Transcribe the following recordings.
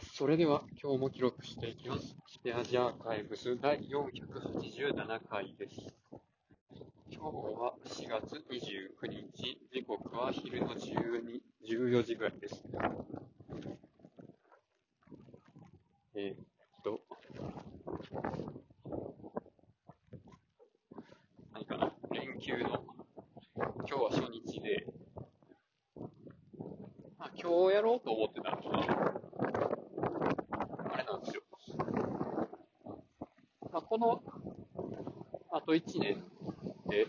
それでは今日も記録していきます。スペアジアーカイブス第487回です。今日は4月29日、時刻は昼の12 14時ぐらいです。えー、っと、何かな、連休の、今日は初日で、まあ、今日やろうと思ってたのは、あれなんですよ。まあ、この、あと1年で、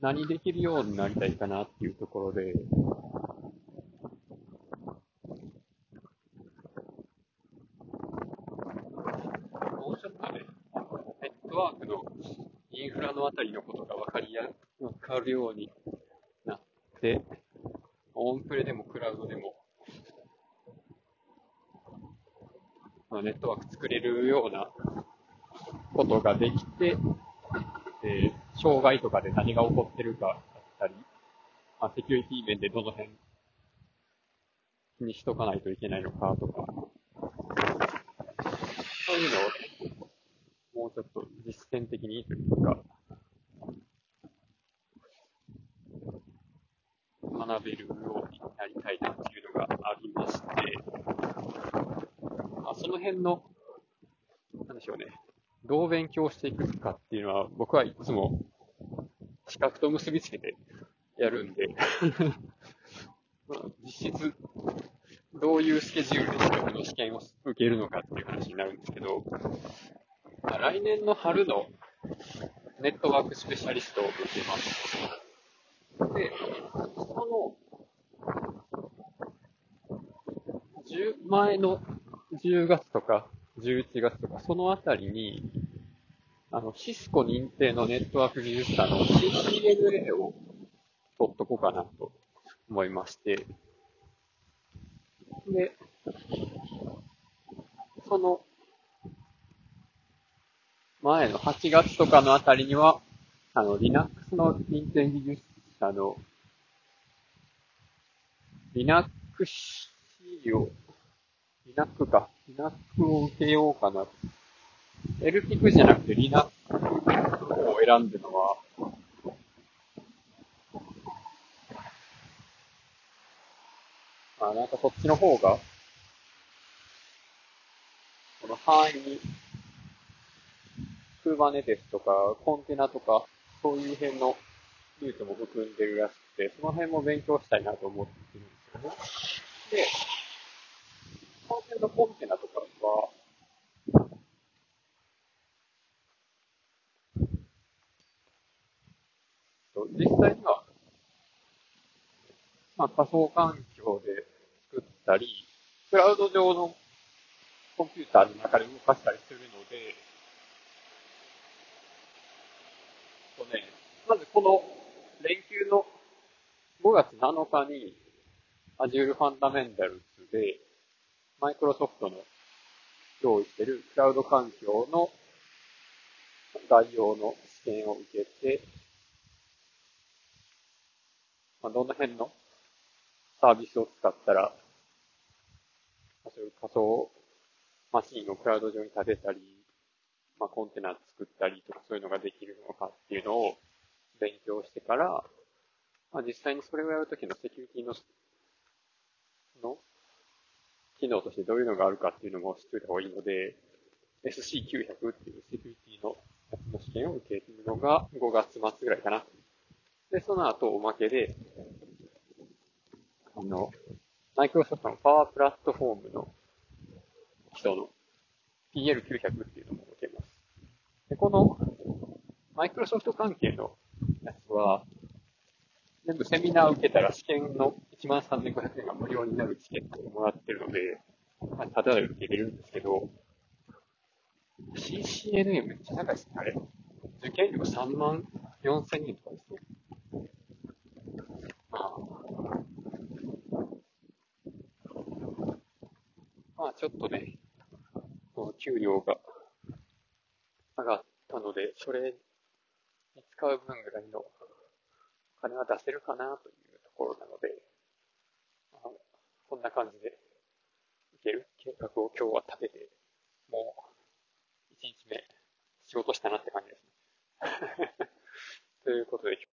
何できるようになりたいかなっていうところで、もうちょっとね、ネットワークのインフラのあたりのことが分かりや、分かるようになって、オンプレでもクラウドでも、まあ、ネットワーク作れるようなことができて、えー障害とかで何が起こってるかだったり、まあ、セキュリティ面でどの辺気にしとかないといけないのかとか、そういうのを、もうちょっと実践的にというか、学べるようになりたいなっていうのがありまして、その辺の、なんでしょうね、どう勉強していくかっていうのは、僕はいつも資格と結びつけてやるんで まあ、実質、どういうスケジュールで資格の試験を受けるのかっていう話になるんですけど、まあ、来年の春のネットワークスペシャリストを受けます。で、その、10前の10月とか11月とか、そのあたりに、あの、シスコ認定のネットワーク技術者の CCNA を取っとこうかなと思いまして、で、その前の8月とかのあたりには、あの、Linux の認定技術者の Linux C を、Linux か、Linux を受けようかな。LPIC じゃなくて Linux を選んでるのは、あ、なんかそっちの方が、この範囲に、Kubernetes とかコンテナとか、そういう辺のルートも含んでるらしくて、その辺も勉強したいなと思ってるんですよね。で、のコンテナとかは、実際には、まあ、仮想環境で作ったり、クラウド上のコンピューターの中で動かしたりするので、とね、まずこの連休の5月7日に Azure Fundamentals で、マイクロソフトの用意しているクラウド環境の概要の試験を受けて、まあ、どの辺のサービスを使ったら、まそういう仮想マシンをクラウド上に立てたり、まあ、コンテナ作ったりとかそういうのができるのかっていうのを勉強してから、まあ、実際にそれをやるときのセキュリティ、の機能としてどういうのがあるかっていうのも知っておいた方がいいので、SC900 っていうセキュリティのやつの試験を受けるのが5月末ぐらいかな。で、その後おまけで、あの、マイクロソフトのパワープラットフォームの人の PL900 っていうのも受けます。で、このマイクロソフト関係のやつは、全部セミナー受けたら試験の1万3500円が無料になるチケットをもらってるので、まあ、ただで受けれるんですけど、CCNA めっちゃ高いですね、あれ。受験料3万4千円とかですね。まあ、まあちょっとね、給料が上がったので、それに使う分ぐらいの金は出せるかなというところなので、あのこんな感じでいける計画を今日は立てて、もう1日目仕事したなって感じですね。ということで今日